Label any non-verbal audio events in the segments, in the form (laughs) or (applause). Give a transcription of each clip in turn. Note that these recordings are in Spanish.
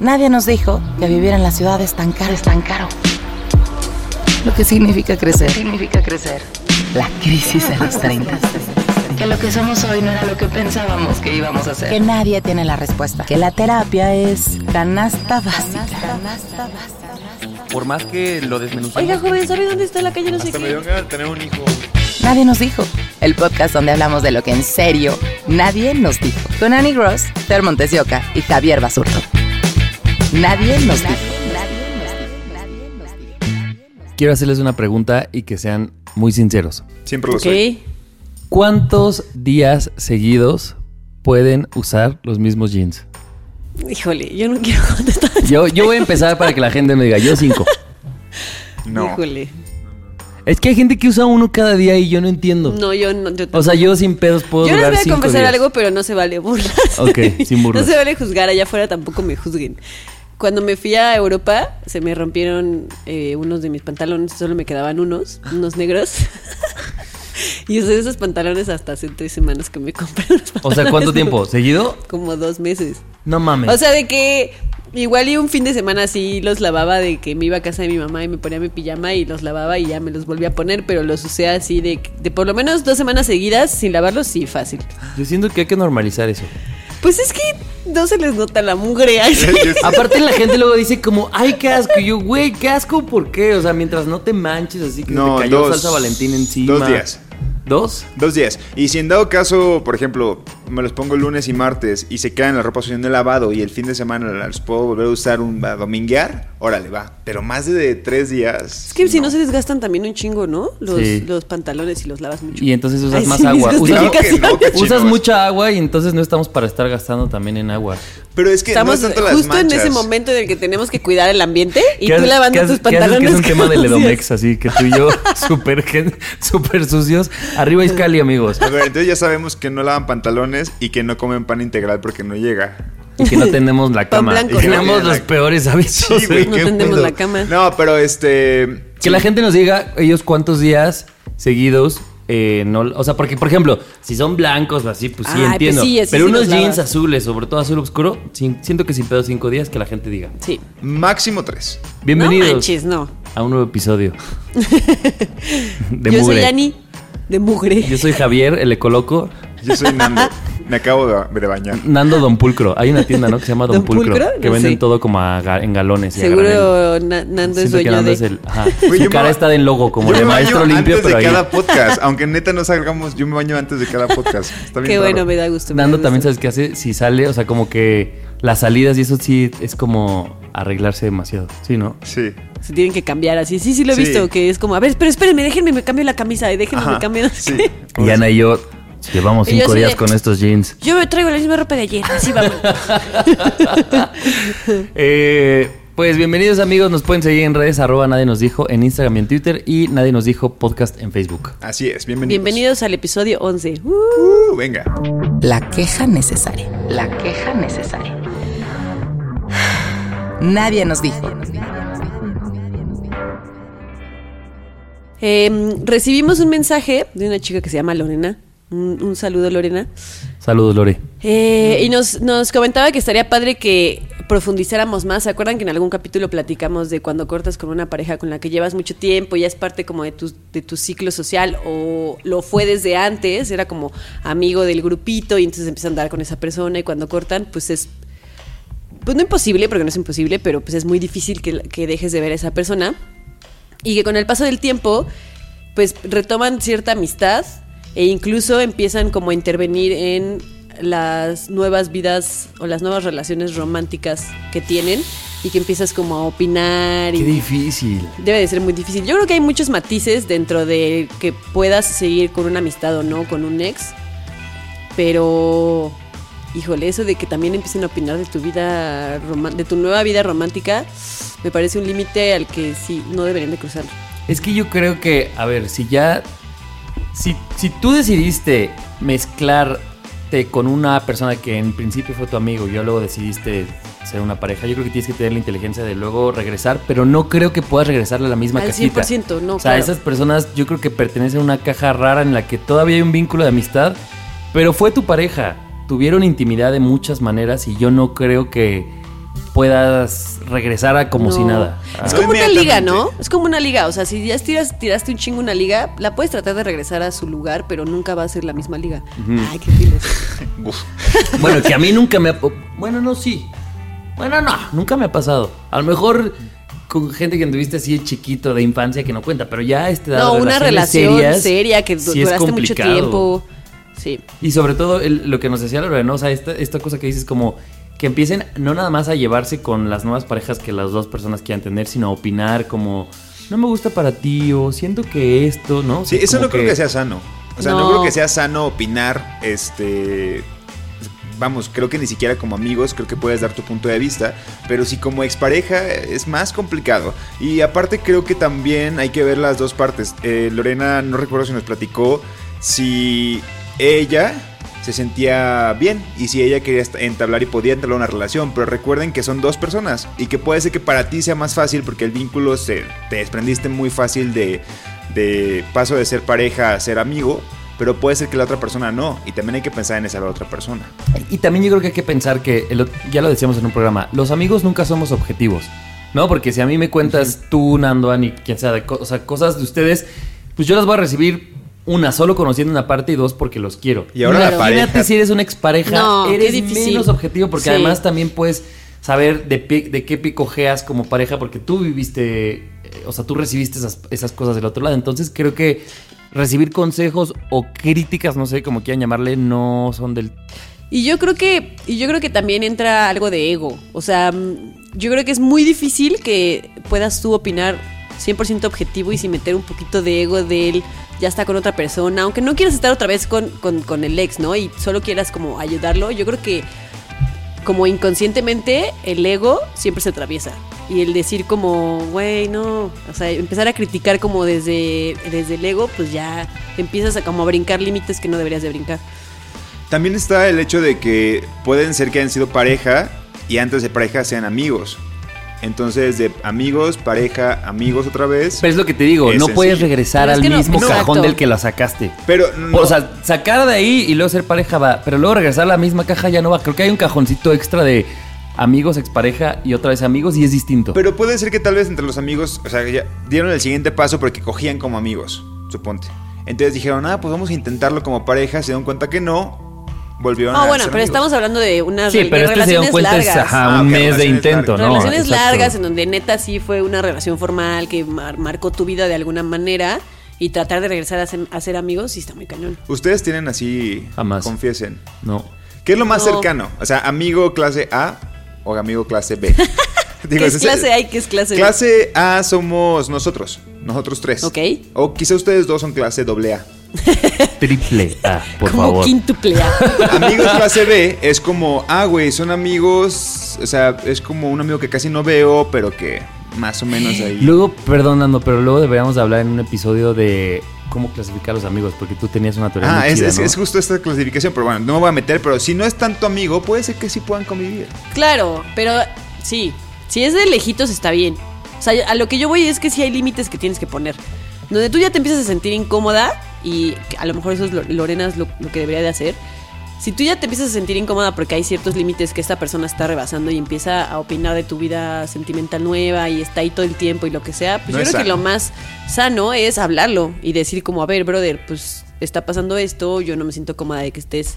Nadie nos dijo que vivir en la ciudad es tan caro, es tan caro. Lo que significa crecer. significa crecer? La crisis de los 30. Que lo que somos hoy no era lo que pensábamos que íbamos a ser. Que nadie tiene la respuesta. Que la terapia es canasta básica. Canasta básica. Por más que lo desmenuzamos. Oiga, joven, ¿sabe dónde está la calle no sé Hasta me qué? dio ganas de tener un hijo. Nadie nos dijo. El podcast donde hablamos de lo que en serio nadie nos dijo. Con Annie Gross, Ter Montes de Oca y Javier Basurto. Nadie nos dijo. Quiero hacerles una pregunta y que sean muy sinceros. Siempre lo Ok. soy. ¿Cuántos días seguidos pueden usar los mismos jeans? Híjole, yo no quiero (laughs) contestar. Yo, yo voy a empezar para que la gente me diga, yo cinco. (laughs) No. Híjole. Es que hay gente que usa uno cada día y yo no entiendo. No, yo no. Yo, O sea, yo sin pedos puedo yo les voy a confesar días. algo, pero no se vale burlas. Ok, sin burlas. (laughs) No se vale juzgar, allá afuera tampoco me juzguen. Cuando me fui a Europa, se me rompieron eh, unos de mis pantalones, solo me quedaban unos, unos negros. (laughs) y usé esos pantalones hasta hace tres semanas que me compré unos O sea, pantalones ¿cuánto tiempo? ¿Seguido? Como dos meses. No mames. O sea, de que igual y un fin de semana así los lavaba de que me iba a casa de mi mamá y me ponía mi pijama y los lavaba y ya me los volví a poner, pero los usé así de, de por lo menos dos semanas seguidas sin lavarlos, sí, fácil. yo siento que hay que normalizar eso. Pues es que no se les nota la mugre. (laughs) sí. Aparte la gente luego dice como, ay, qué asco. Y yo, güey, qué asco, ¿por qué? O sea, mientras no te manches así que No, te cayó dos- salsa Valentín encima. dos días. ¿Dos? Dos días. Y si en dado caso, por ejemplo, me los pongo lunes y martes y se quedan en la ropa sucia en el lavado y el fin de semana los puedo volver a usar un, a dominguear, órale, va. Pero más de tres días. Es que si no se desgastan también un chingo, ¿no? Los, Sí. los pantalones y los lavas mucho. Y entonces usas Ay, más sí, agua. Usas, Claro que no, justificaciones. qué usas chingos. mucha agua y entonces no estamos para estar gastando también en agua. Pero es que Estamos no es tanto las justo en ese momento en el que tenemos que cuidar el ambiente y ¿Qué tú lavando tus pantalones. Que es un tema de. Ledomex, así que tú y yo (laughs) súper súper sucios. Arriba Iscali, amigos. A ver, entonces ya sabemos que no lavan pantalones y que no comen pan integral porque no llega. Y que no tenemos la (laughs) cama. blanco, y que ¿no? tenemos los peores hábitos. Sí, güey, No pedo. la cama. No, pero este. Que la gente nos diga ellos cuántos días seguidos eh, no, o sea, porque por ejemplo, si son blancos o así, pues sí Ay, pues entiendo. sí, así Pero sí unos jeans lavas. azules, sobre todo azul oscuro, sin- siento que sin pedo cinco días que la gente diga. Sí. Máximo tres. Bienvenidos No manches, no. a un nuevo episodio (laughs) de Yo Mugre. soy Ani de Mugre. Yo soy Javier, el ecoloco. Yo soy Nando. (laughs) Me acabo de, bañar. Nando Don Pulcro. Hay una tienda, ¿no? Que se llama Don, ¿Don Pulcro. Pulcro? Que No venden sé. todo como a ga- en galones y a. Seguro Na- Nando es dueño Nando de... es el... Ajá. Su yo cara me- está de logo, como Yo de maestro baño limpio, antes pero de ahí... cada podcast. (laughs) Aunque neta no salgamos, yo me baño antes de cada podcast. Está bien Qué bueno, me da gusto. me Nando da también gusto. sabes qué hace, si sale, o sea, como que las salidas y eso sí es como arreglarse demasiado, ¿sí, no? Sí. Se tienen que cambiar así. Sí, sí lo he Sí. visto, que es como, a ver, pero espérenme, déjenme, me cambio la camisa y déjenme, me Ajá, cambio... sí. qué. Y Ana y yo llevamos cinco días de- con estos jeans. Yo me traigo la misma ropa de ayer, así vamos. (laughs) Eh, pues bienvenidos amigos, nos pueden seguir en redes arroba nadie nos dijo en Instagram y en Twitter y nadie nos dijo podcast en Facebook. Así es. Bienvenidos. Bienvenidos al episodio 11. Uh, Uh, venga. La queja necesaria. La queja necesaria. (sighs) Nadie nos dijo. Eh, recibimos un mensaje de una chica que se llama Lorena. Un, un saludo, Lorena. Saludos Lore. Eh, y nos, nos comentaba que estaría padre que profundizáramos más. ¿Se acuerdan que en algún capítulo platicamos de cuando cortas con una pareja con la que llevas mucho tiempo, ya es parte como de tu, de tu ciclo social o lo fue desde antes, era como amigo del grupito y entonces empiezan a andar con esa persona y cuando cortan pues es, pues no imposible, porque no es imposible, pero pues es muy difícil que, que dejes de ver a esa persona y que con el paso del tiempo pues retoman cierta amistad e incluso empiezan como a intervenir en las nuevas vidas o las nuevas relaciones románticas que tienen y que empiezas como a opinar Qué y difícil. debe de ser muy difícil. Yo creo que hay muchos matices dentro de que puedas seguir con una amistad o no con un ex, pero híjole, eso de que también empiecen a opinar de tu vida, de tu nueva vida romántica, me parece un límite al que sí, no deberían de cruzar. Es que yo creo que, a ver, si ya. Si, si tú decidiste mezclarte con una persona que en principio fue tu amigo y ya luego decidiste ser una pareja, yo creo que tienes que tener la inteligencia de luego regresar, pero no creo que puedas regresarle a la misma Al cajita. 100%, no, O sea, claro. esas personas yo creo que pertenecen a una caja rara en la que todavía hay un vínculo de amistad, pero fue tu pareja. Tuvieron intimidad de muchas maneras y yo no creo que puedas regresar a como No. si nada. Es como una liga, ¿no? Es como una liga. O sea, si ya tiras, tiraste un chingo una liga, la puedes tratar de regresar a su lugar, pero nunca va a ser la misma liga. Ay, qué files. (laughs) (laughs) Bueno, que a mí nunca me ha... Bueno, no, sí. Bueno, no, nunca me ha pasado. A lo mejor con gente que anduviste así de chiquito, de infancia, que no cuenta, pero ya edad, No, una relación serias, seria que sí duraste mucho tiempo. Sí. Y sobre todo el- lo que nos decía Lorena, o sea, esta, esta cosa que dices como que empiecen no nada más a llevarse con las nuevas parejas que las dos personas quieran tener, sino a opinar como, no me gusta para ti o siento que esto, ¿no? O Sí, sea, eso no creo que sea sano. O sea, no. No. creo que sea sano opinar, este... Vamos, creo que ni siquiera como amigos, creo que puedes dar tu punto de vista, pero si como expareja es más complicado. Y aparte creo que también hay que ver las dos partes. Eh, Lorena, no recuerdo si nos platicó si ella se sentía bien y si ella quería entablar y podía entablar una relación, pero recuerden que son dos personas y que puede ser que para ti sea más fácil porque el vínculo se te desprendiste muy fácil de, de paso de ser pareja a ser amigo, pero puede ser que la otra persona no y también hay que pensar en esa otra persona. Y también yo creo que hay que pensar que, el ya lo decíamos en un programa, los amigos nunca somos objetivos, ¿no? Porque si a mí me cuentas tú, Nando, Ani, quien sea, de co- o sea, cosas de ustedes, pues yo las voy a recibir una, solo conociendo una parte y dos porque los quiero. Y ahora la Imagínate pareja- si eres una expareja, No, eres difícil. menos objetivo porque Sí. además también puedes saber de, de qué picojeas como pareja porque tú viviste, eh, o sea, tú recibiste esas, esas cosas del otro lado. Entonces creo que recibir consejos o críticas, no sé cómo quieran llamarle, no son del Y yo creo que, y yo creo que también entra algo de ego. O sea, mm, yo creo que es muy difícil que puedas tú opinar 100% objetivo y sin meter un poquito de ego de él, ya está con otra persona, aunque no quieras estar otra vez con, con, el ex, ¿no? Y solo quieras como ayudarlo, yo creo que como inconscientemente el ego siempre se atraviesa. Y el decir como, güey, no, o sea, empezar a criticar como desde, desde el ego, pues ya empiezas a como a brincar límites que no deberías de brincar. También está el hecho de que pueden ser que hayan sido pareja y antes de pareja sean amigos. Entonces, de amigos, pareja, amigos otra vez. Pero es lo que te digo, no puedes regresar al no- mismo no. cajón Exacto. del que la sacaste. Pero no- O sea, sacar de ahí y luego ser pareja va, pero luego regresar a la misma caja ya no va. Creo que hay un cajoncito extra de amigos, expareja y otra vez amigos y es distinto. Pero puede ser que tal vez entre los amigos, o sea, ya dieron el siguiente paso porque cogían como amigos, suponte. Entonces dijeron, ah, pues vamos a intentarlo como pareja, se dieron cuenta que no, volvieron a Ah, bueno, ser pero amigos. estamos hablando de unas sí, de pero este se cuenta es ajá, Ah, un ok, mes de intento, largas. ¿no? relaciones Exacto. largas en donde neta sí fue una relación formal que mar- marcó tu vida de alguna manera y tratar de regresar a ser, a ser amigos sí está muy cañón. Ustedes tienen así, Jamás. confiesen. No. ¿Qué es lo más No. cercano? O sea, amigo clase A o amigo clase B. (laughs) Digo, ¿Qué es clase A y qué es clase B? Clase A somos nosotros, nosotros tres. Ok. O quizá ustedes dos son clase doble A. (laughs) Triple A, por Como favor. quíntuple A. (laughs) Amigos clase B es como, ah, güey, son amigos, o sea, es como un amigo que casi no veo, pero que más o menos ahí. Luego, perdonando, pero luego deberíamos de hablar en un episodio de cómo clasificar a los amigos, porque tú tenías una teoría Ah, muy es, chida, es- ¿no? es justo esta clasificación, pero bueno, no me voy a meter, pero si no es tanto amigo, puede ser que sí puedan convivir. Claro, pero sí, si es de lejitos está bien. O sea, a lo que yo voy es que sí hay límites que tienes que poner. Donde tú ya te empiezas a sentir incómoda y a lo mejor eso es lo, Lorena es lo, lo que debería de hacer. Si tú ya te empiezas a sentir incómoda porque hay ciertos límites que esta persona está rebasando y empieza a opinar de tu vida sentimental nueva y está ahí todo el tiempo y lo que sea, pues No yo creo que lo más sano es hablarlo y decir como, a ver, brother, pues está pasando esto, yo no me siento cómoda de que estés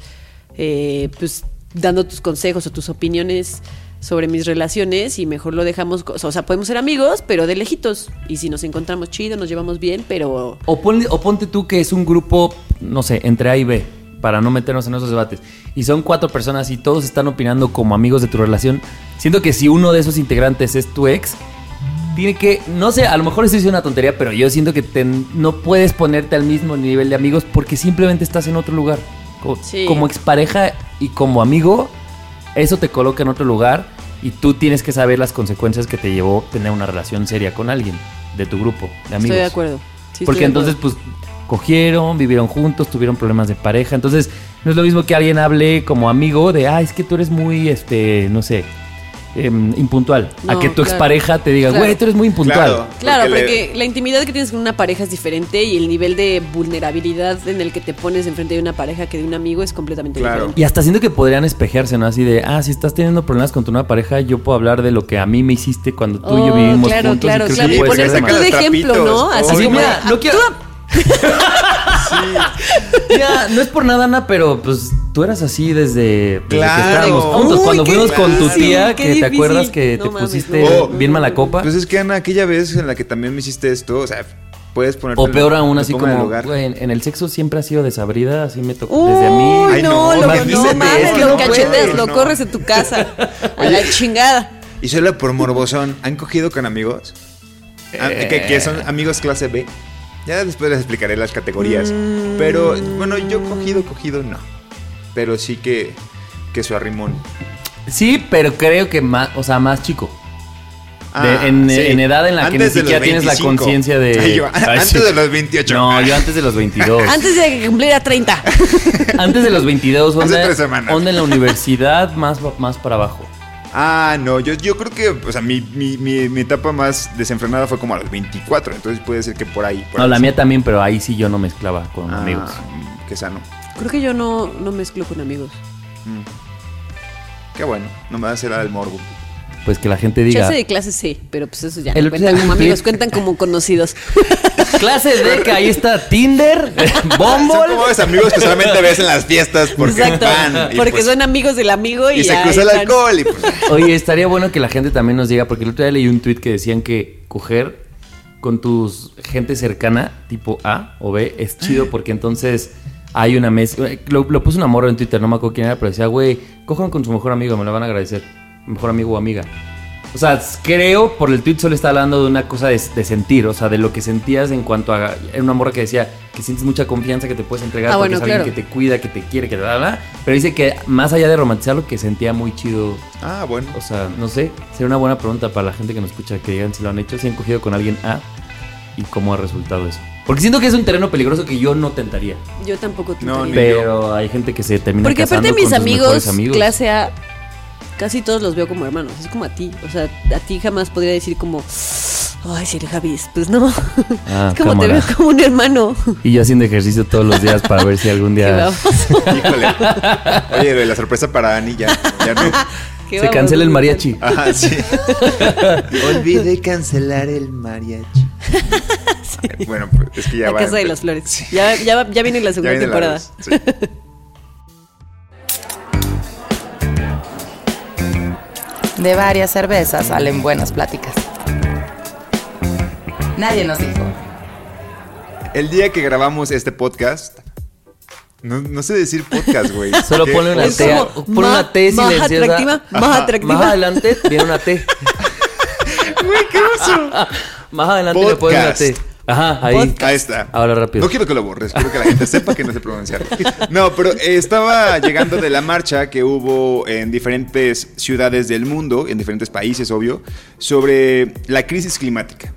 eh, pues dando tus consejos o tus opiniones sobre mis relaciones y mejor lo dejamos, o sea, podemos ser amigos, pero de lejitos. Y si nos encontramos chido, nos llevamos bien, pero O, ponle- o ponte tú que es un grupo, no sé, entre A y B, para no meternos en esos debates. Y son cuatro personas y todos están opinando como amigos de tu relación. Siento que si uno de esos integrantes es tu ex, tiene que, no sé, a lo mejor estoy diciendo una tontería, pero yo siento que te- no puedes ponerte al mismo nivel de amigos porque simplemente estás en otro lugar. Como, Sí. como expareja y como amigo, eso te coloca en otro lugar y tú tienes que saber las consecuencias que te llevó tener una relación seria con alguien de tu grupo de amigos. Estoy de acuerdo. Sí, Porque de entonces, pues, cogieron, vivieron juntos, tuvieron problemas de pareja. Entonces, no es lo mismo que alguien hable como amigo de, ah, es que tú eres muy, este, no sé, em, impuntual. a que tu claro. expareja te diga, Claro. güey, tú eres muy impuntual. Claro. Claro, Porque porque, la intimidad que tienes con una pareja es diferente y el nivel de vulnerabilidad en el que te pones enfrente de una pareja que de un amigo es completamente Claro. diferente. Y hasta siento que podrían espejearse, ¿no? Así de, ah, si estás teniendo problemas con tu nueva pareja, yo puedo hablar de lo que a mí me hiciste cuando tú y yo Oh, vivimos claro, juntos. claro, y creo claro. que Y saca tú de ejemplo. ¿no? Así como, mira, no quiero- Ya, no es por nada, Ana, pero pues tú eras así desde, desde Claro. que estábamos juntos. Uy, cuando fuimos con tu tía, que te acuerdas que No te mames, pusiste no. bien mala copa. Pues es que Ana, aquella vez en la que también me hiciste esto, o sea, puedes ponerte. o peor aún, así como, en, en el sexo siempre ha sido desabrida, así me tocó desde a mí. Uy, Ay, no, no, lo, más no mames, lo no cacheteas, puede, lo no. corres en tu casa. A la chingada. Y solo por morbosón, ¿han cogido con amigos? Ah, Que, que son amigos clase B. Ya después les explicaré las categorías. Pero bueno, yo cogido, cogido no. Pero sí que, que su arrimón. Sí, pero creo que más, o sea, más chico. Ah, De- en, sí. en edad en la que ni siquiera tienes la 25. conciencia de. Ay, yo, Ay, antes sí. de los 28. No, yo antes de los 22. (laughs) Antes de que cumpliera 30. Antes de los 22, Hace onda, tres semanas. onda en la universidad, más, más para abajo. Ah, no, yo, yo creo que, o sea, mi, mi, mi, mi etapa más desenfrenada fue como a los 24. Entonces puede ser que por ahí. por No, ahí la sí. mía también, pero ahí sí yo no mezclaba con Ah, amigos. Qué sano. Creo que yo no, no mezclo con amigos. Qué bueno. No me va a hacer el morbo. Pues que la gente diga. Clase de clase sí, pero pues eso ya El no cuentan como (laughs) amigos, cuentan como conocidos. (laughs) Clase de que ahí está Tinder, (laughs) Son Bumble. como los amigos que solamente ves en las fiestas porque Exacto. van. porque pues- son amigos del amigo y, Y se cruza el alcohol y pues. (laughs) Oye, estaría bueno que la gente también nos diga, porque el otro día leí un tweet que decían que coger con tus gente cercana, tipo A o B, es chido porque entonces hay una mezcla. Lo, lo puso una morra en Twitter, no me acuerdo quién era, pero decía, güey, cojan con su mejor amigo, me lo van a agradecer. Mejor amigo o amiga. O sea, creo por el tweet solo está hablando de una cosa de, de sentir, o sea, de lo que sentías en cuanto a. Era una morra que decía que sientes mucha confianza, que te puedes entregar Ah, porque bueno, es alguien claro. que te cuida, que te quiere, que bla, bla, bla. Pero dice que más allá de romantizarlo, que sentía muy chido Ah, bueno. o sea, no sé, sería una buena pregunta para la gente que nos escucha, que digan si lo han hecho, si han cogido con alguien A y cómo ha resultado eso. Porque siento que es un terreno peligroso que yo no tentaría. Yo tampoco te No, tentaría. ni- Pero hay gente que se termina Porque aparte mis amigos, amigos. clase A, casi todos los veo como hermanos. Es como a ti. O sea, a ti jamás podría decir como, ay, si eres Javis. Pues no. (laughs) Ah, es como cámara. te veo como un hermano. Y yo haciendo ejercicio todos los días para ver si algún día. (laughs) (laughs) Híjole. Oye, la sorpresa para Ani ya, ya no. Se cancela el mariachi. Ajá, sí. Olvidé cancelar el mariachi. Bueno, pues es que ya La va. Casa de las Flores. Ya, ya, va- ya viene la Ya segunda viene la temporada. dos, De varias cervezas salen buenas pláticas. Nadie nos dijo. El día que grabamos este podcast. No, no sé decir podcast, güey. (laughs) Solo ponle una T, ma- una T más silenciosa. atractiva, más atractiva. Más adelante viene una T. (laughs) Güey, ¿qué oso? (laughs) Más adelante le pones una Podcast. T. Ajá, ahí. Podcast. Ahí está. Ahora rápido. No quiero que lo borres, quiero que la gente sepa que no sé pronunciar. No, pero estaba llegando de la marcha que hubo en diferentes ciudades del mundo, en diferentes países, obvio, sobre la crisis climática.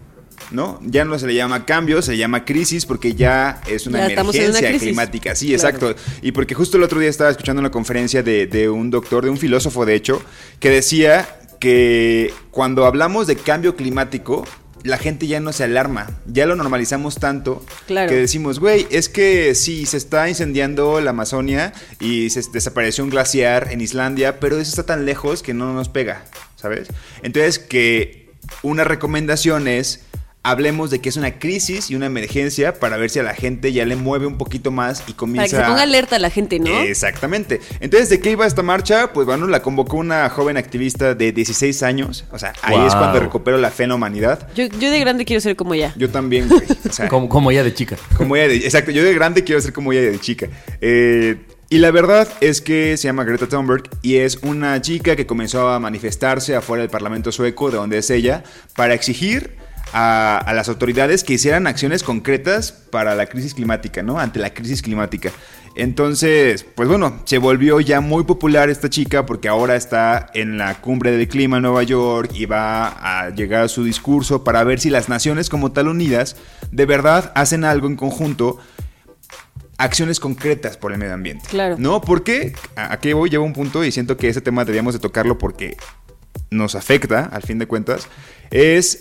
¿No? Ya no se le llama cambio, se le llama crisis porque ya es una Ya emergencia crisis. climática. Sí, Claro. exacto. Y porque justo el otro día estaba escuchando una conferencia de, de un doctor, de un filósofo, de hecho, que decía que cuando hablamos de cambio climático, la gente ya no se alarma, ya lo normalizamos tanto Claro. que decimos, güey, es que sí, se está incendiando la Amazonia y se desapareció un glaciar en Islandia, pero eso está tan lejos que no nos pega, ¿sabes? Entonces que una recomendación es hablemos de que es una crisis y una emergencia para ver si a la gente ya le mueve un poquito más y Para comienza que se ponga alerta la gente, ¿no? Exactamente. Entonces, ¿de qué iba esta marcha? Pues bueno, la convocó una joven activista de 16 años. O sea, ahí es cuando recupero la fe en la humanidad. Yo, yo de grande quiero ser como ella. Yo también, güey. O sea, (laughs) Como, como ella de chica. como ella de, exacto, yo de grande quiero ser como ella de chica. Eh, y la verdad es que se llama Greta Thunberg y es una chica que comenzó a manifestarse afuera del Parlamento sueco, de donde es ella, para exigir a, a las autoridades que hicieran acciones concretas para la crisis climática, ¿no? Ante la crisis climática. Entonces, pues bueno, se volvió ya muy popular esta chica porque ahora está en la cumbre del clima en Nueva York y va a llegar a su discurso para ver si las naciones como tal unidas de verdad hacen algo en conjunto acciones concretas por el medio ambiente. Claro. ¿No? Porque a qué voy, llevo un punto y siento que ese tema deberíamos de tocarlo porque nos afecta, al fin de cuentas, es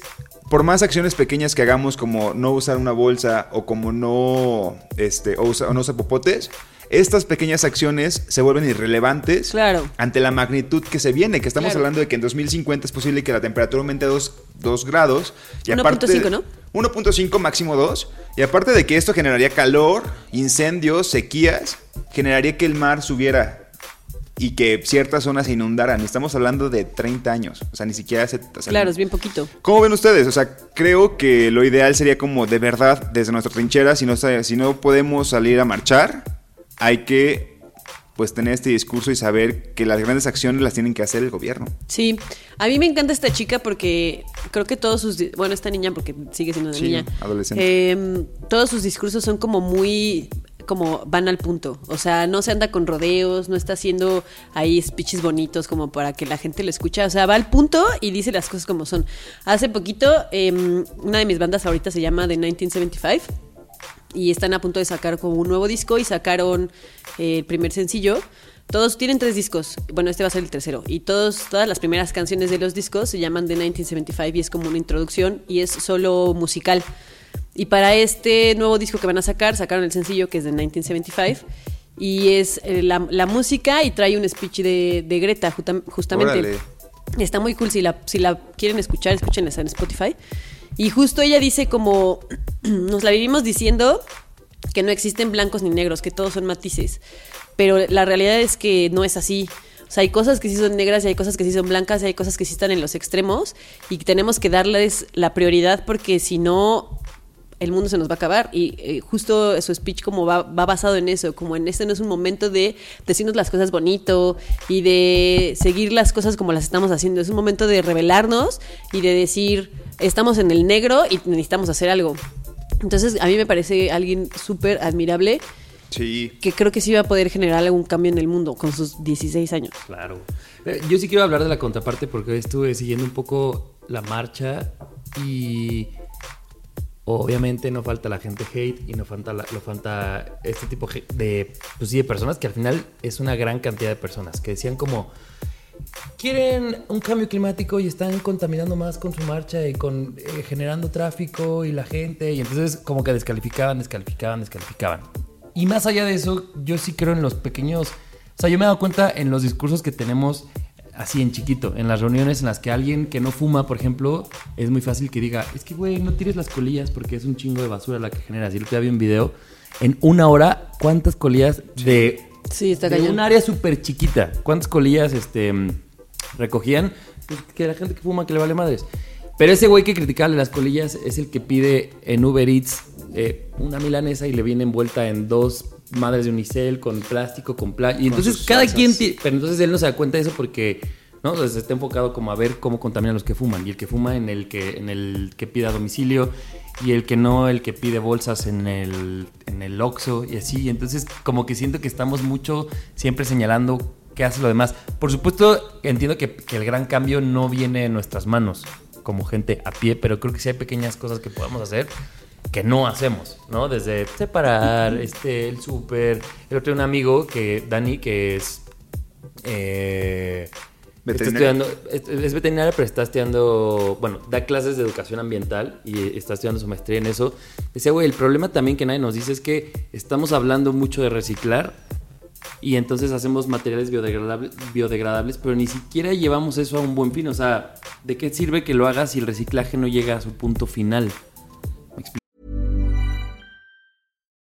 por más acciones pequeñas que hagamos como no usar una bolsa o como no, este, o, usa- o no usar popotes, estas pequeñas acciones se vuelven irrelevantes Claro. ante la magnitud que se viene, que estamos Claro. hablando de que en 2050 es posible que la temperatura aumente a 2 grados. Y 1.5, ¿no? 1.5 máximo 2. Y aparte de que esto generaría calor, incendios, sequías, generaría que el mar subiera y que ciertas zonas se inundaran. Estamos hablando de 30 años. O sea, ni siquiera o sea, Claro, es bien poquito. ¿Cómo ven ustedes? O sea, creo que lo ideal sería como de verdad, desde nuestra trinchera, si no, si no podemos salir a marchar, hay que pues tener este discurso y saber que las grandes acciones las tienen que hacer el gobierno. Sí, a mí me encanta esta chica porque creo que todos sus, bueno, esta niña porque sigue siendo una Sí, niña, adolescente. eh, todos sus discursos son como muy, como van al punto, o sea, no se anda con rodeos, no está haciendo ahí speeches bonitos como para que la gente lo escuche, o sea, va al punto y dice las cosas como son. Hace poquito, eh, una de mis bandas favoritas se llama The 1975 y están a punto de sacar como un nuevo disco y sacaron eh, el primer sencillo. Todos tienen tres discos. Bueno, este va a ser el tercero. Y todos, todas las primeras canciones de los discos se llaman The 1975 y es como una introducción y es solo musical. Y para este nuevo disco que van a sacar, sacaron el sencillo que es de 1975 y es eh, la, la música y trae un speech de, de Greta justa- justamente. Órale. Está muy cool. Si la, si la quieren escuchar, escúchenla en Spotify. Y justo ella dice como, (clears throat) nos la vivimos diciendo que no existen blancos ni negros, que todos son matices. Pero la realidad es que no es así. O sea, hay cosas que sí son negras y hay cosas que sí son blancas y hay cosas que sí están en los extremos y tenemos que darles la prioridad porque si no, el mundo se nos va a acabar. Y eh, justo su speech como va, va basado en eso, como en este no es un momento de decirnos las cosas bonito y de seguir las cosas como las estamos haciendo. Es un momento de revelarnos y de decir, estamos en el negro y necesitamos hacer algo. Entonces, a mí me parece alguien súper admirable Sí. que creo que sí va a poder generar algún cambio en el mundo con sus 16 años. Claro. Eh, Yo sí quiero hablar de la contraparte porque estuve siguiendo un poco la marcha y obviamente no falta la gente hate y no falta, la- falta este tipo de, pues sí, de personas que al final es una gran cantidad de personas que decían como quieren un cambio climático y están contaminando más con su marcha y con eh, generando tráfico y la gente y entonces como que descalificaban, descalificaban, descalificaban. Y más allá de eso, yo sí creo en los pequeños, o sea, yo me he dado cuenta en los discursos que tenemos así en chiquito, en las reuniones en las que alguien que no fuma, por ejemplo, es muy fácil que diga, es que güey, no tires las colillas porque es un chingo de basura la que generas. Y otro día vi un video en una hora, ¿cuántas colillas de Sí, está de un área súper chiquita. ¿Cuántas colillas este, recogían? Pues que la gente que fuma que le vale madres. Pero ese güey que criticaba las colillas es el que pide en Uber Eats eh, una milanesa y le viene envuelta en dos madres de unicel con plástico, con plástico. Y entonces cada salsas. quien... ti- Pero entonces él no se da cuenta de eso porque... ¿no? Entonces está enfocado como a ver cómo contaminan los que fuman. Y el que fuma en el que, en el que pide a domicilio. Y el que no, el que pide bolsas en el, en el Oxxo y así. Entonces como que siento que estamos mucho siempre señalando qué hace lo demás. Por supuesto, entiendo que, que el gran cambio no viene en nuestras manos como gente a pie, pero creo que sí hay pequeñas cosas que podemos hacer que no hacemos, ¿no? Desde separar, este, el súper. El otro un amigo que, Dani, que es... eh, está estudiando, es, veterinario, pero está estudiando, bueno, da clases de educación ambiental y está estudiando su maestría en eso. Decía, güey, el problema también que nadie nos dice es que estamos hablando mucho de reciclar y entonces hacemos materiales biodegradables, biodegradables, pero ni siquiera llevamos eso a un buen fin. O sea, ¿de qué sirve que lo hagas si el reciclaje no llega a su punto final?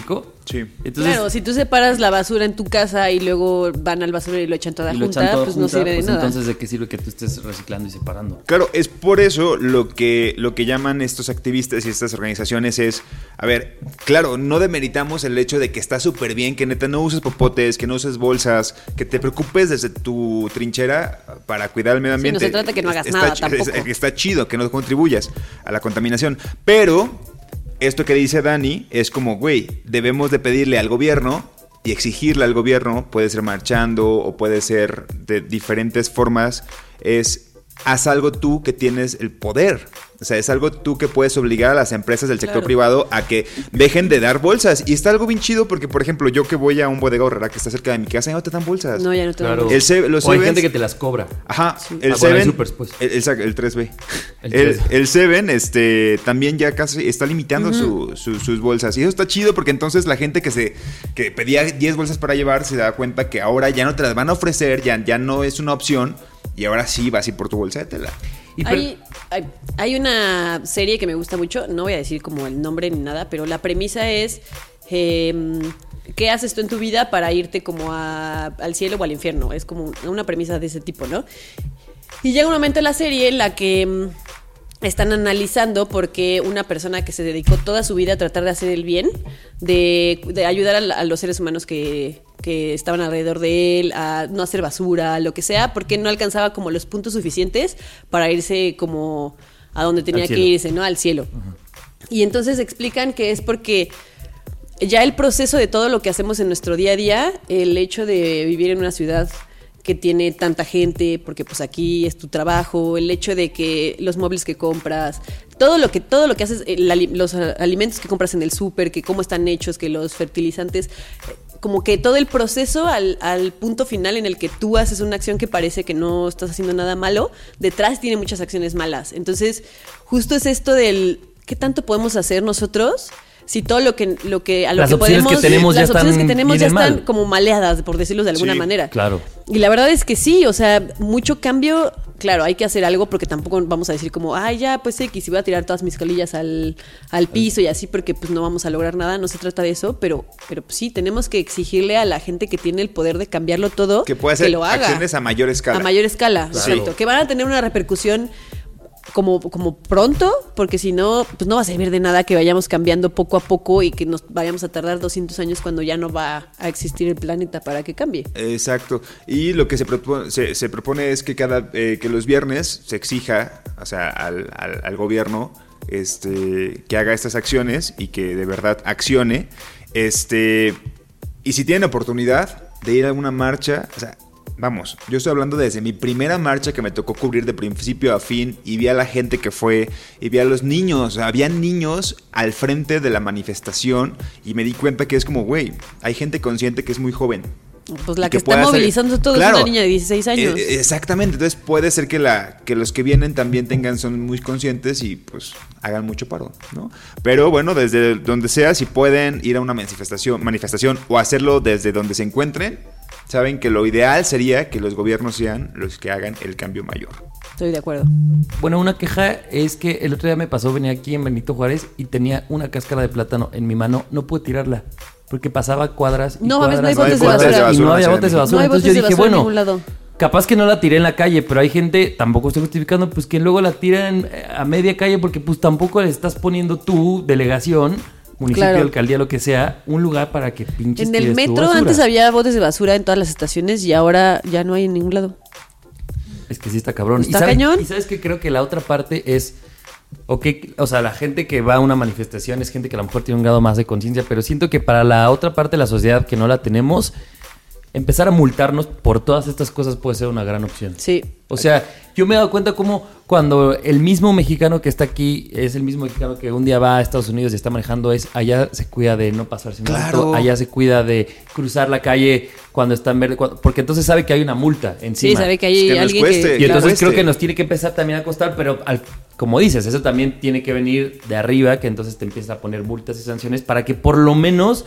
Explico? Sí. Entonces, claro, si tú separas la basura en tu casa y luego van al basurero y lo echan toda y junta, echan pues no sirve de pues nada. entonces de qué sirve que tú estés reciclando y separando. Claro, es por eso lo que, lo que llaman estos activistas y estas organizaciones es, a ver, claro, no demeritamos el hecho de que está súper bien que neta no uses popotes, que no uses bolsas, que te preocupes desde tu trinchera para cuidar el medio Sí, no ambiente. se trata que no hagas Está nada tampoco. es- Está chido que no contribuyas a la contaminación, pero esto que dice Dani es como, güey, debemos de pedirle al gobierno y exigirle al gobierno, puede ser marchando o puede ser de diferentes formas, es haz algo tú que tienes el poder. O sea, es algo tú que puedes obligar a las empresas del sector Claro. privado a que dejen de dar bolsas. Y está algo bien chido porque, por ejemplo, yo que voy a un bodega horrera que está cerca de mi casa, ya no te dan bolsas. No, ya no te dan Claro. bolsa. El los o hay gente que te las cobra. Ajá, Ah, el supers, pues. el, el- el 3B. El El, 3B. el Seven, este, también ya casi está limitando su- su- sus bolsas. Y eso está chido porque entonces la gente que se que pedía 10 bolsas para llevar se da cuenta que ahora ya no te las van a ofrecer, ya, ya no es una opción. Y ahora sí vas a ir por tu bolsa de tela. Hay, hay una serie que me gusta mucho, no voy a decir como el nombre ni nada, pero la premisa es em, qué haces tú en tu vida para irte como a- al cielo o al infierno. Es como una premisa de ese tipo, ¿no? Y llega un momento en la serie en la que em, están analizando por qué una persona que se dedicó toda su vida a tratar de hacer el bien, de, de ayudar a, los seres humanos que, que estaban alrededor de él, a no hacer basura, lo que sea, porque no alcanzaba como los puntos suficientes para irse como a donde tenía que irse, ¿no? Al cielo. Y entonces explican que es porque ya el proceso de todo lo que hacemos en nuestro día a día, el hecho de vivir en una ciudad que tiene tanta gente, porque pues aquí es tu trabajo, el hecho de que los muebles que compras, todo lo que todo lo que haces, el los alimentos que compras en el súper, que cómo están hechos, que los fertilizantes, como que todo el proceso al, al punto final en el que tú haces una acción que parece que no estás haciendo nada malo, detrás tiene muchas acciones malas. Entonces, justo es esto del qué tanto podemos hacer nosotros si todo lo que lo que a lo Las que opciones podemos que tenemos ya las opciones están que tenemos ya están mal. como maleadas por decirlo de alguna Sí, manera claro. Y la verdad es que sí o sea mucho cambio claro hay que hacer algo porque tampoco vamos a decir como ay ya pues X y voy a tirar todas mis colillas al, al piso y así porque pues no vamos a lograr nada no se trata de eso pero pero pues, sí tenemos que exigirle a la gente que tiene el poder de cambiarlo todo Que puede hacer lo haga acciones a mayor escala. a mayor escala, Claro. exacto. Que van a tener una repercusión como, como pronto, porque si no, pues no va a servir de nada que vayamos cambiando poco a poco y que nos vayamos a tardar 200 años cuando ya no va a existir el planeta para que cambie. Exacto. Y lo que se propone, se, propone es que cada eh, que los viernes se exija, o sea, al, al- gobierno este, que haga estas acciones y que de verdad accione. Este, y si tienen oportunidad de ir a alguna marcha, o sea, vamos, yo estoy hablando desde mi primera marcha que me tocó cubrir de principio a fin y vi a la gente que fue y vi a los niños, había niños al frente de la manifestación y me di cuenta que es como, güey, hay gente consciente que es muy joven. Pues la que, está movilizando todo Claro. es una niña de 16 años. Eh, exactamente, entonces puede ser que, la, que los que vienen también tengan, son muy conscientes y pues hagan mucho paro, ¿no? Pero bueno, desde donde sea, si pueden ir a una manifestación, manifestación o hacerlo desde donde se encuentren, saben que lo ideal sería que los gobiernos sean los que hagan el cambio mayor. Estoy de acuerdo. Bueno, una queja es que el otro día me pasó, venía aquí en Benito Juárez y tenía una cáscara de plátano en mi mano, no pude tirarla. Porque pasaba cuadras y No, mames, no hay cuadras y botes de cuadras basura. y no había botes de basura. No Entonces yo dije, bueno, capaz que no la tiré en la calle, pero hay gente, tampoco estoy justificando, pues que luego la tiran eh, a media calle porque pues tampoco le estás poniendo tu delegación, municipio, Claro. alcaldía, lo que sea, un lugar para que pinches En el tu metro antes había botes de basura en todas las estaciones y ahora ya no hay en ningún lado. Es que sí está cabrón. Está ¿Y cañón. Y sabes que creo que la otra parte es. Ok, o sea, la gente que va a una manifestación es gente que a lo mejor tiene un grado más de conciencia, pero siento que para la otra parte de la sociedad que no la tenemos, empezar a multarnos por todas estas cosas puede ser una gran opción. Sí. O sea, yo me he dado cuenta como cuando el mismo mexicano que está aquí es el mismo mexicano que un día va a Estados Unidos y está manejando, es allá se cuida de no pasarse un Claro. alto, allá se cuida de cruzar la calle cuando está en verde, cuando- porque entonces sabe que hay una multa encima. Sí, sabe que hay Es que nos alguien cueste. que... Y Claro. entonces Cueste. creo que nos tiene que empezar también a costar, pero al- como dices, eso también tiene que venir de arriba, que entonces te empieza a poner multas y sanciones para que por lo menos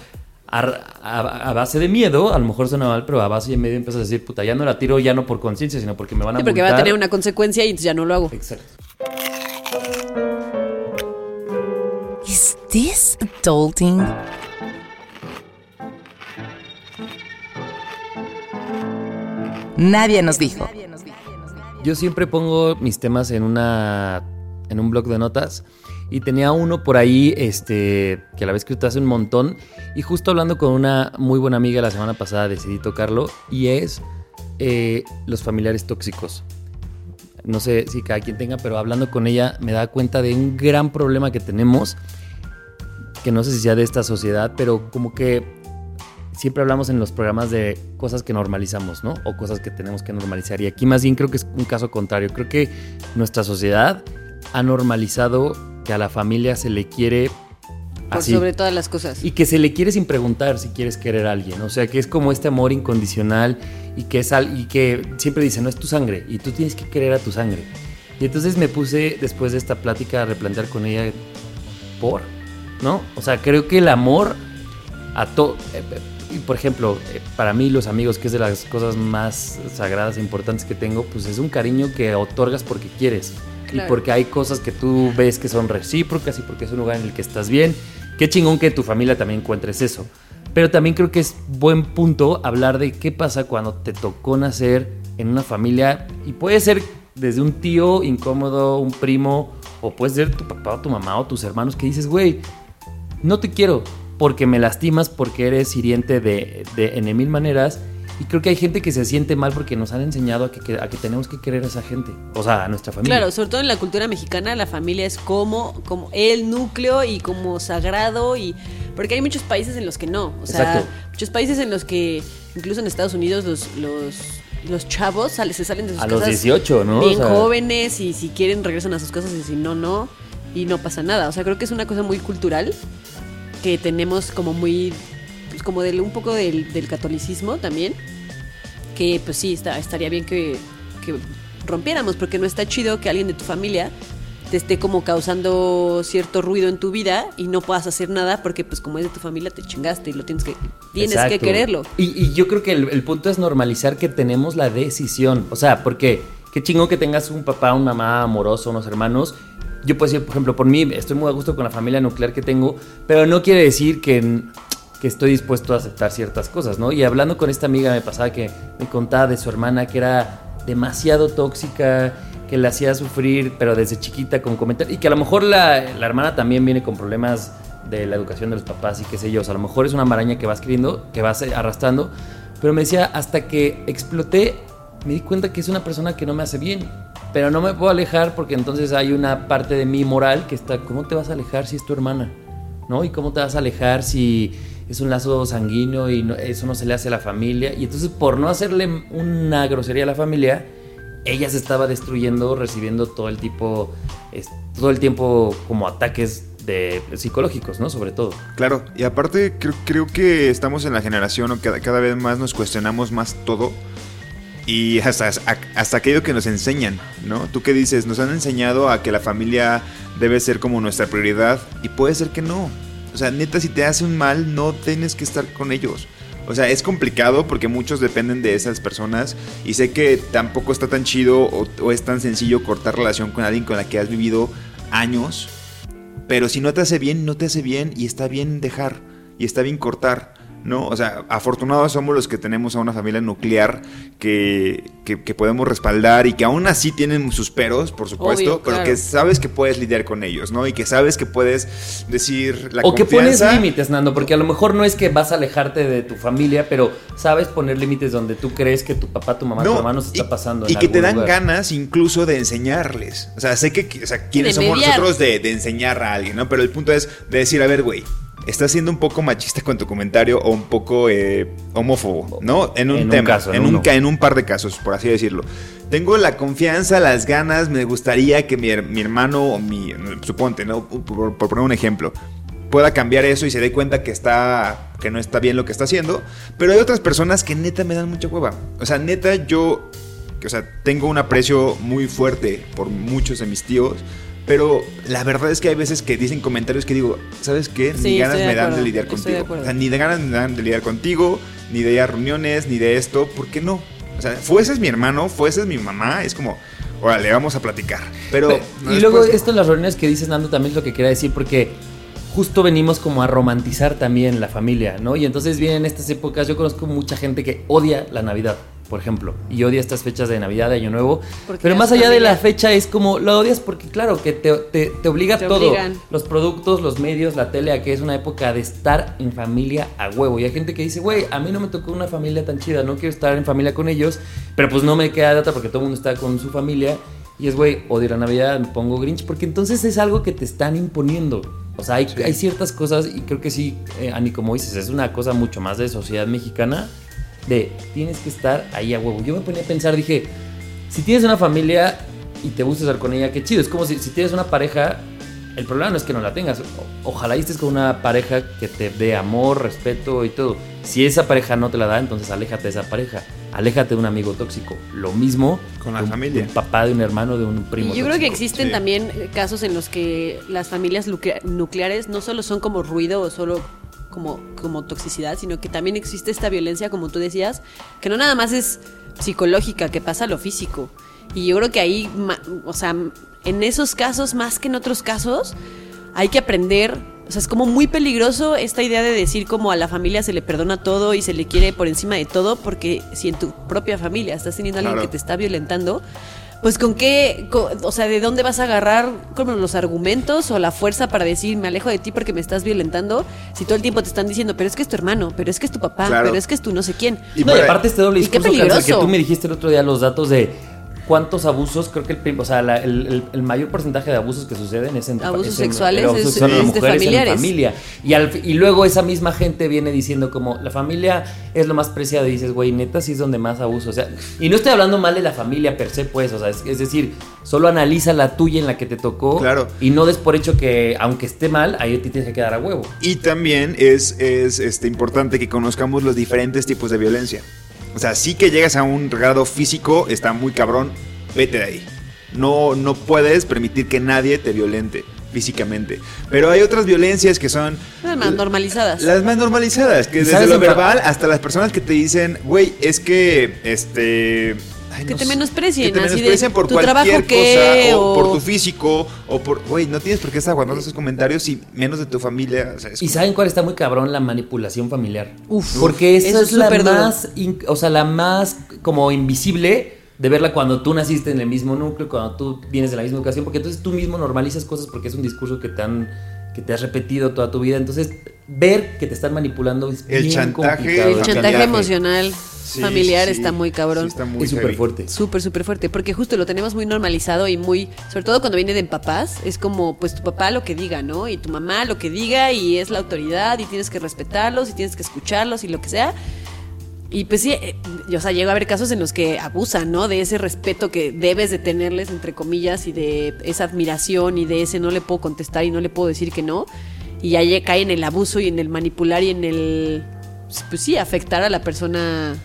a, base de miedo, a lo mejor suena mal, pero a base de medio empiezas a decir, puta, ya no la tiro ya no por conciencia, sino porque me van a sí, porque va a tener una consecuencia y ya no lo hago. Exacto. ¿Is this adulting? Nadie nos dijo. Yo siempre pongo mis temas en una en un blog de notas y tenía uno por ahí este que la vez que hace un montón y justo hablando con una muy buena amiga la semana pasada decidí tocarlo y es eh, los familiares tóxicos. No sé si cada quien tenga, pero hablando con ella me da cuenta de un gran problema que tenemos, que no sé si sea de esta sociedad, pero como que siempre hablamos en los programas de cosas que normalizamos, ¿no? O cosas que tenemos que normalizar. Y aquí más bien creo que es un caso contrario. Creo que nuestra sociedad ha normalizado que a la familia se le quiere Por así. sobre todas las cosas. Y que se le quiere sin preguntar si quieres querer a alguien. O sea, que es como este amor incondicional y que, es al, y que siempre dice, no es tu sangre y tú tienes que querer a tu sangre. Y entonces me puse, después de esta plática, a replantear con ella, ¿por? ¿No? O sea, creo que el amor a todo... y por ejemplo, eh, para mí los amigos, que es de las cosas más sagradas e importantes que tengo, pues es un cariño que otorgas porque quieres. Claro. Y porque hay cosas que tú ves que son recíprocas y porque es un lugar en el que estás bien. Qué chingón que tu familia también encuentres eso. Pero también creo que es buen punto hablar de qué pasa cuando te tocó nacer en una familia y puede ser desde un tío incómodo, un primo, o puede ser tu papá o tu mamá o tus hermanos que dices, güey, no te quiero porque me lastimas, porque eres hiriente de, de en mil maneras. Y creo que hay gente que se siente mal porque nos han enseñado a que, a que tenemos que querer a esa gente. O sea, a nuestra familia. Claro, sobre todo en la cultura mexicana, la familia es como, como el núcleo y como sagrado y porque hay muchos países en los que no, o sea, Exacto. muchos países en los que incluso en Estados Unidos los los, los chavos sale- se salen de sus A los casas 18, ¿no? bien O sea- jóvenes y si quieren regresan a sus casas y si no no y no pasa nada, o sea, creo que es una cosa muy cultural que tenemos como muy pues como del un poco del, del catolicismo también que pues sí, está, estaría bien que, que rompiéramos, porque no está chido que alguien de tu familia te esté como causando cierto ruido en tu vida y no puedas hacer nada porque pues como es de tu familia te chingaste y lo tienes que tienes que Exacto. quererlo. Y, y yo creo que el, el punto es normalizar que tenemos la decisión. O sea, porque qué chingón que tengas un papá, una mamá amoroso, unos hermanos. Yo puedo decir, por ejemplo, por mí estoy muy a gusto con la familia nuclear que tengo, pero no quiere decir que, que estoy dispuesto a aceptar ciertas cosas, ¿no? Y hablando con esta amiga me pasaba que me contaba de su hermana que era demasiado tóxica, que la hacía sufrir, pero desde chiquita con comentarios. Y que a lo mejor la, la hermana también viene con problemas de la educación de los papás y qué sé yo. O sea, a lo mejor es una maraña que vas escribiendo, que vas arrastrando. Pero me decía, hasta que exploté, me di cuenta que es una persona que no me hace bien. Pero no me puedo alejar porque entonces hay una parte de mi moral que está, ¿cómo te vas a alejar si es tu hermana? ¿No? ¿Y cómo te vas a alejar si es un lazo sanguíneo y no- eso no se le hace a la familia? Y entonces por no hacerle una grosería a la familia, ella se estaba destruyendo, recibiendo todo el tipo, todo el tiempo como ataques de psicológicos, ¿no? Sobre todo. Claro, y aparte creo, creo que estamos en la generación o cada, cada vez más nos cuestionamos más todo y hasta, hasta aquello que nos enseñan, ¿no? Tú qué dices, nos han enseñado a que la familia debe ser como nuestra prioridad y puede ser que no. O sea, neta, si te hace un mal, no tienes que estar con ellos. O sea, es complicado porque muchos dependen de esas personas y sé que tampoco está tan chido o, o es tan sencillo cortar relación con alguien con la que has vivido años. Pero si no te hace bien, no te hace bien y está bien dejar y está bien cortar. ¿No? O sea, afortunados somos los que tenemos a una familia nuclear que, que, que podemos respaldar y que aún así tienen sus peros, por supuesto, Obvio, pero claro. que sabes que puedes lidiar con ellos, ¿no? Y que sabes que puedes decir la o que pones límites, Nando, porque a lo mejor no es que vas a alejarte de tu familia, pero sabes poner límites donde tú crees que tu papá, tu mamá, tu hermano se está y- pasando. Y en que te dan lugar. ganas incluso de enseñarles. O sea, sé que, o sea, quiénes De somos mediar. nosotros de, de enseñar a alguien, ¿no? Pero el punto es de decir, a ver, güey, estás siendo un poco machista con tu comentario o un poco eh, homófobo, ¿no? En un En un tema, caso, en en, un, en un par de casos, por así decirlo. Tengo la confianza, las ganas, me gustaría que mi, her- mi hermano o mi, suponte, ¿no? Por, por poner un ejemplo pueda cambiar eso y se dé cuenta que está que no está bien lo que está haciendo, pero hay otras personas que neta me dan mucha hueva. O sea, neta yo o sea, tengo un aprecio muy fuerte por muchos de mis tíos, pero la verdad es que hay veces que dicen comentarios que digo, ¿sabes qué? Sí, ni ganas me dan de lidiar de contigo. acuerdo. O sea, ni de ganas me dan de lidiar contigo, ni de ir a reuniones, ni de esto, ¿por qué no? O sea, fueses mi hermano, fueses mi mamá, es como, órale, vamos a platicar. Pero, Pero- no y luego pues- esto en las reuniones que dices, Nando, también es lo que quería decir, porque justo venimos como a romantizar también la familia, ¿no? Y entonces vienen estas épocas, yo conozco mucha gente que odia la Navidad, por ejemplo, y odia estas fechas de Navidad, de Año Nuevo. Porque Pero más allá de familia. la fecha es como, la odias porque claro, que te, te, te obliga Te todo. obligan. Los productos, los medios, la tele, a que es una época de estar en familia a huevo. Y hay gente que dice, güey, a mí no me tocó una familia tan chida, no quiero estar en familia con ellos, pero pues no me queda de otra porque todo el mundo está con su familia. Y es, güey, odio la Navidad, me pongo Grinch, porque entonces es algo que te están imponiendo. O sea, hay, hay ciertas cosas, y creo que sí, eh, Ani, como dices, es una cosa mucho más de sociedad mexicana, de tienes que estar ahí a huevo. Yo me ponía a pensar, dije, si tienes una familia y te gusta estar con ella, qué chido. Es como si, si tienes una pareja, el problema no es que no la tengas. O- ojalá y estés con una pareja que te dé amor, respeto y todo. Si esa pareja no te la da, entonces aléjate de esa pareja. Aléjate de un amigo tóxico. Lo mismo Con la de un- familia. de un papá, de un hermano, de un primo. Y yo creo que existen sí. también casos en los que las familias nuclea- nucleares no solo son como ruido o solo como, como toxicidad, sino que también existe esta violencia, como tú decías, que no nada más es psicológica, que pasa a lo físico. Y yo creo que ahí, o sea, en esos casos, más que en otros casos, hay que aprender. O sea, es como muy peligroso esta idea de decir como a la familia se le perdona todo y se le quiere por encima de todo, porque si en tu propia familia estás teniendo a alguien Claro. que te está violentando, pues con qué, co- o sea, ¿de dónde vas a agarrar como los argumentos o la fuerza para decir me alejo de ti porque me estás violentando? Si todo el tiempo te están diciendo, pero es que es tu hermano, pero es que es tu papá, Claro. pero es que es tu no sé quién. Y no, y aparte este doble Y qué discurso cáncer, que peligroso. tú me dijiste el otro día los datos de cuántos abusos, creo que el, o sea, la- el, el- el mayor porcentaje de abusos que suceden es en Abusos es en- sexuales el abuso es- de mujeres en familia. Y, al, y luego esa misma gente viene diciendo como la familia es lo más preciado y dices, güey, neta sí es donde más abuso. O sea, y no estoy hablando mal de la familia per se, pues, o sea, es, es decir, solo analiza la tuya en la que te tocó Claro. y no des por hecho que aunque esté mal, ahí te tienes que quedar a huevo. Y también es, es este, importante que conozcamos los diferentes tipos de violencia. O sea, sí que llegas a un grado físico, está muy cabrón, vete de ahí. No, no puedes permitir que nadie te violente físicamente. Pero hay otras violencias que son Las más normalizadas. las más normalizadas, que ¿Y desde lo verbal hasta las personas que te dicen, güey, es que este ay, Que no te que te así de, menosprecien por ¿tu cualquier trabajo qué? cosa o, O- por tu físico o por güey, no tienes por qué estar aguantando esos comentarios y menos de tu familia, o sea, es ¿Y como- saben cuál está muy cabrón? La manipulación familiar. Uf. Porque esa Eso es es la más, in- o sea, la más como invisible de verla cuando tú naciste en el mismo núcleo, cuando tú vienes de la misma educación, porque entonces tú mismo normalizas cosas porque es un discurso que te han que te has repetido toda tu vida. Entonces, ver que te están manipulando es El bien chantaje- complicado. El chantaje. emocional Sí, familiar sí, está muy cabrón. sí, está muy es súper fuerte. Súper, súper fuerte, porque justo lo tenemos muy normalizado y muy, sobre todo cuando viene de papás, es como, pues tu papá lo que diga, ¿no? Y tu mamá lo que diga y es la autoridad y tienes que respetarlos y tienes que escucharlos y lo que sea. Y pues sí, eh, o sea, llega a haber casos en los que abusan, ¿no? De ese respeto que debes de tenerles, entre comillas, y de esa admiración y de ese no le puedo contestar y no le puedo decir que no. Y ya lle- cae en el abuso y en el manipular y en el, pues sí, afectar a la persona.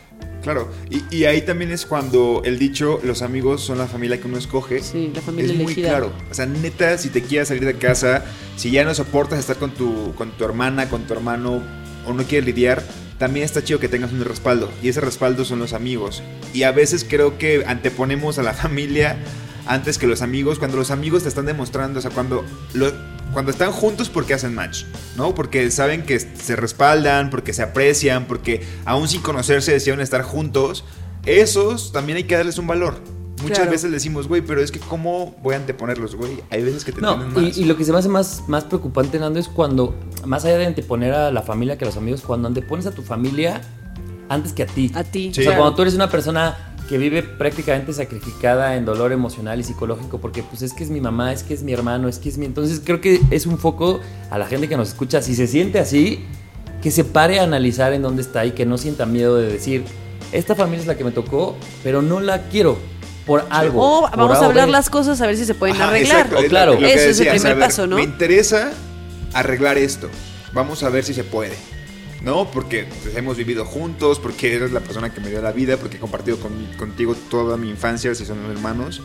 Claro, y, y ahí también es cuando el dicho los amigos son la familia que uno escoge. Sí, la familia es muy elegida. claro. O sea, neta, si te quieres salir de casa, si ya no soportas estar con tu, con tu hermana, con tu hermano, o no quieres lidiar, también está chido que tengas un respaldo. Y ese respaldo son los amigos. Y a veces creo que anteponemos a la (laughs) familia antes que los amigos, cuando los amigos te están demostrando, o sea, cuando, lo- cuando están juntos porque hacen match, ¿no? Porque saben que se respaldan, porque se aprecian, porque aún sin conocerse deciden estar juntos, esos también hay que darles un valor. Muchas Claro. veces decimos, güey, pero es que ¿cómo voy a anteponerlos, güey? Hay veces que te No, tienen más. y, y lo que se me hace más, más preocupante, Nando, es cuando, más allá de anteponer a la familia que a los amigos, cuando antepones a tu familia antes que a ti. A ti. Sí. O sea, claro. cuando tú eres una persona que vive prácticamente sacrificada en dolor emocional y psicológico, porque pues es que es mi mamá, es que es mi hermano, es que es mi... Entonces creo que es un foco a la gente que nos escucha, si se siente así, que se pare a analizar en dónde está y que no sienta miedo de decir, esta familia es la que me tocó, pero no la quiero por algo. O por vamos A hablar B". las cosas a ver si se pueden Ajá, arreglar. exacto, O es claro. Eso es el primer ver, paso, ¿no? Me interesa arreglar esto. Vamos a ver si se puede. ¿No? Porque pues, hemos vivido juntos, porque eres la persona que me dio la vida, porque he compartido con- contigo toda mi infancia, si son hermanos.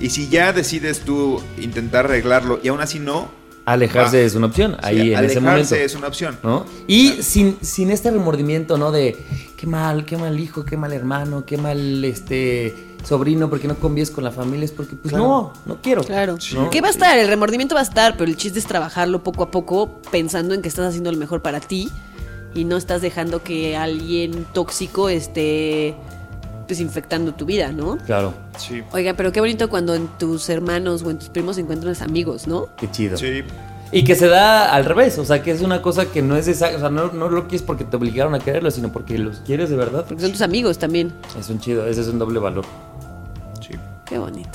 Y si ya decides tú intentar arreglarlo y aún así no, alejarse es una opción. Sí, Ahí en ese alejarse momento. es una opción. ¿no? Y sin, sin este remordimiento, ¿no? De qué mal, qué mal hijo, qué mal hermano, qué mal este sobrino, porque no convives con la familia, es porque, pues no, no quiero. Claro. ¿no? ¿Qué va a estar? El remordimiento va a estar, pero el chiste es trabajarlo poco a poco, pensando en que estás haciendo lo mejor para ti y no estás dejando que alguien tóxico esté pues infectando tu vida, ¿no? Claro, Sí. Oiga, pero qué bonito cuando en tus hermanos o en tus primos encuentras amigos, ¿no? qué chido. Sí. Y que se da al revés, o sea, que es una cosa que no es esa, o sea, no, no lo quieres porque te obligaron a quererlo, sino porque los quieres de verdad. Porque son tus amigos también. Es un chido, ese es un doble valor. Sí. Qué bonito.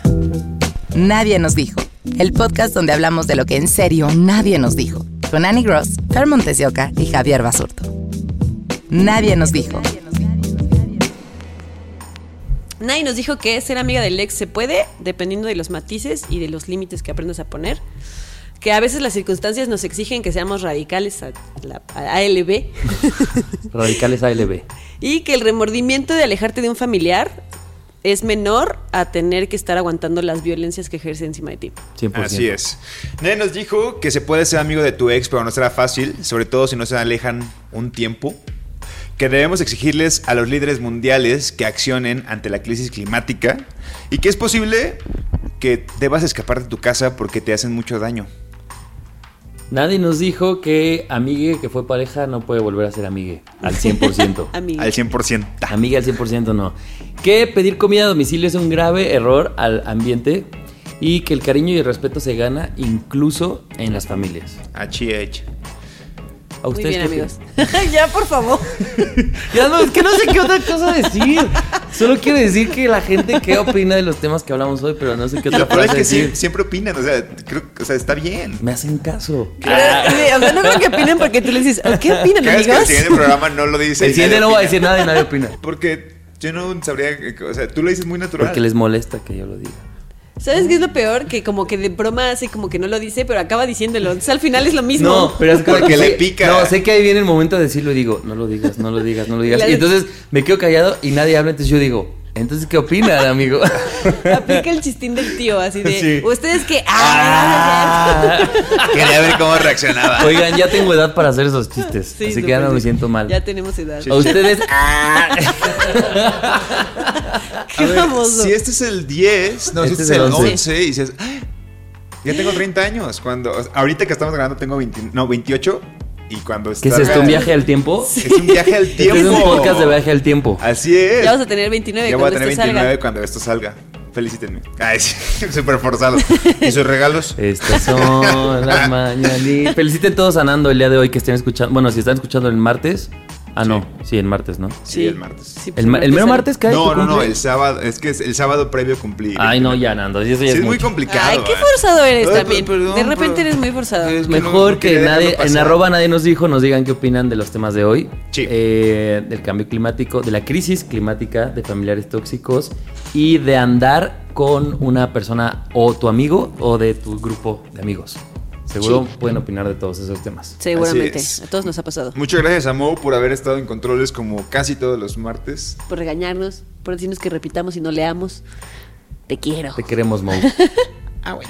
Nadie nos dijo. El podcast donde hablamos de lo que en serio nadie nos dijo. Con Annie Gross, Fer Montes de Oca y Javier Basurto. Nadie nos dijo. Nadie nos dijo que ser amiga del ex se puede, dependiendo de los matices y de los límites que aprendas a poner. Que a veces las circunstancias nos exigen que seamos radicales a la a ALB. (laughs) Radicales ALB. y que el remordimiento de alejarte de un familiar es menor a tener que estar aguantando las violencias que ejerce encima de ti. 100%. Así es. Nadie nos dijo que se puede ser amigo de tu ex, pero no será fácil, sobre todo si no se alejan un tiempo. Que debemos exigirles a los líderes mundiales que accionen ante la crisis climática y que es posible que debas escapar de tu casa porque te hacen mucho daño. Nadie nos dijo que amigue que fue pareja no puede volver a ser amigue al 100%. (laughs) Amigo. Al 100%. Amiga al 100% no. Que pedir comida a domicilio es un grave error al ambiente y que el cariño y el respeto se gana incluso en las familias. HH. ¿A Muy ustedes bien, qué amigos. (laughs) ya, por favor. (laughs) Ya no, es que no sé qué otra cosa decir. Solo quiero decir que la gente qué opina de los temas que hablamos hoy, pero no sé qué otra Lo peor es frase que sí- decir. siempre opinan, o sea, creo, o sea, está bien. Me hacen caso. Pero, o sea, no creo que opinen porque tú le dices, ¿qué opinan, Cada vez que el amigos? siguiente programa no lo dice. El siguiente no va a decir nada y nadie opina. Porque yo no sabría, o sea, tú lo dices muy natural. Porque les molesta que yo lo diga. ¿Sabes qué es lo peor? Que como que de broma hace como que no lo dice, pero acaba diciéndolo. Entonces al final es lo mismo. No, pero es como Porque que le pica. No, sé que ahí viene el momento de decirlo y digo, no lo digas, no lo digas, no lo digas. (laughs) Y entonces me quedo callado y nadie habla, entonces yo digo, entonces ¿qué opinan, amigo? (laughs) Aplica el chistín del tío, así de. Sí. Ustedes que. ¡Ah! Ah. Quería ver cómo reaccionaba. Oigan, ya tengo edad para hacer esos chistes, Sí, así que ya no me sí. siento mal. Ya tenemos edad. A ustedes, (laughs) ah. Qué A ver, famoso. si este es el 10, no, si Este este es el el 11. 11 y dices, "Ah, ya tengo 30 años. Cuando, ahorita que estamos grabando tengo 20, no, 28 y cuando ¿Qué es esto? ¿Un viaje al tiempo? (laughs) Es un viaje al tiempo. es un podcast de viaje al tiempo. Así es. Ya vas a tener 29 Ya voy a cuando tener esto 29 salga. cuando esto salga. Felicítenme. Ay, sí, (laughs) súper forzado. ¿Y sus regalos? Estas son las (laughs) mañanitas. Feliciten todos a Nando el día de hoy que estén escuchando. Bueno, si están escuchando el martes. Ah, no. Sí, el martes, ¿no? Sí, el martes. Sí, pues, El, el mero martes cae. No, no, no, el sábado. Es que es el sábado previo cumplí. Ay, no, ya, Nando. Eso ya Sí, es, es muy complicado. Ay, qué eh. forzado eres Ay, también. perdón, de repente pero- eres muy forzado. Es que Mejor no que nadie, en arroba nadie nos dijo, nos digan qué opinan de los temas de hoy. Sí. Eh, del cambio climático, de la crisis climática, de familiares tóxicos y de andar con una persona o tu amigo o de tu grupo de amigos. Seguro pueden opinar de todos esos temas. Seguramente. Es. A todos nos ha pasado. Muchas gracias a Mo por haber estado en controles como casi todos los martes. Por regañarnos, por decirnos que repitamos y no leamos. Te quiero. Te queremos, Mo. (laughs) Ah, bueno.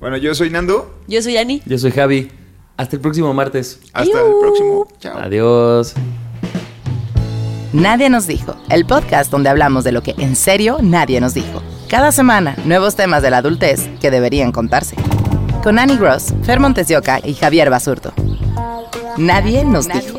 Bueno, yo soy Nando. Yo soy Ani. Yo soy Javi. Hasta el próximo martes. Hasta el próximo. Chao. Adiós. Nadie nos dijo. El podcast donde hablamos de lo que en serio nadie nos dijo. Cada semana, nuevos temas de la adultez que deberían contarse. Con Annie Gross, Fer Montes de Oca y Javier Basurto. Nadie nos dijo.